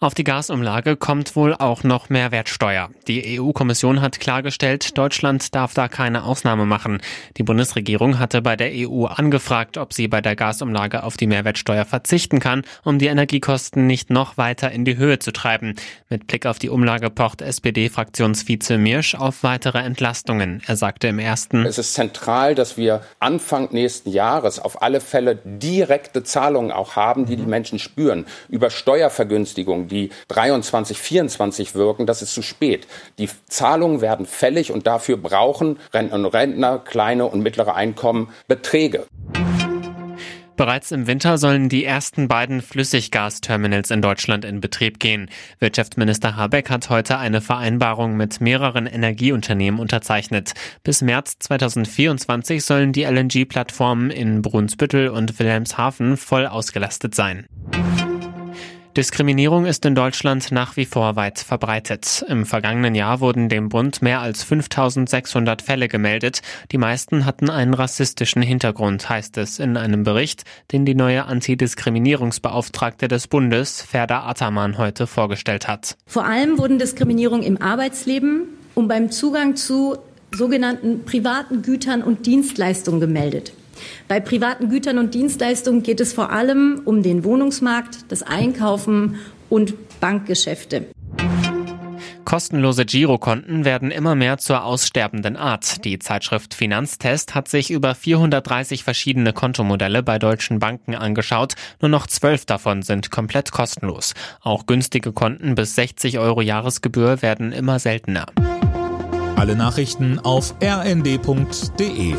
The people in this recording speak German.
Auf die Gasumlage kommt wohl auch noch Mehrwertsteuer. Die EU-Kommission hat klargestellt, Deutschland darf da keine Ausnahme machen. Die Bundesregierung hatte bei der EU angefragt, ob sie bei der Gasumlage auf die Mehrwertsteuer verzichten kann, um die Energiekosten nicht noch weiter in die Höhe zu treiben. Mit Blick auf die Umlage pocht SPD-Fraktionsvize Mirsch auf weitere Entlastungen. Er sagte im ersten, Es ist zentral, dass wir Anfang nächsten Jahres auf alle Fälle direkte Zahlungen auch haben, die die Menschen spüren, über Steuervergünstigungen die 23, 24 wirken, das ist zu spät. Die Zahlungen werden fällig und dafür brauchen Rentner und Rentner, kleine und mittlere Einkommen Beträge. Bereits im Winter sollen die ersten beiden Flüssiggasterminals in Deutschland in Betrieb gehen. Wirtschaftsminister Habeck hat heute eine Vereinbarung mit mehreren Energieunternehmen unterzeichnet. Bis März 2024 sollen die LNG-Plattformen in Brunsbüttel und Wilhelmshaven voll ausgelastet sein. Diskriminierung ist in Deutschland nach wie vor weit verbreitet. Im vergangenen Jahr wurden dem Bund mehr als 5600 Fälle gemeldet. Die meisten hatten einen rassistischen Hintergrund, heißt es in einem Bericht, den die neue Antidiskriminierungsbeauftragte des Bundes, Ferda Ataman, heute vorgestellt hat. Vor allem wurden Diskriminierung im Arbeitsleben und beim Zugang zu sogenannten privaten Gütern und Dienstleistungen gemeldet. Bei privaten Gütern und Dienstleistungen geht es vor allem um den Wohnungsmarkt, das Einkaufen und Bankgeschäfte. Kostenlose Girokonten werden immer mehr zur aussterbenden Art. Die Zeitschrift Finanztest hat sich über 430 verschiedene Kontomodelle bei deutschen Banken angeschaut. Nur noch zwölf davon sind komplett kostenlos. Auch günstige Konten bis 60 Euro Jahresgebühr werden immer seltener. Alle Nachrichten auf rnd.de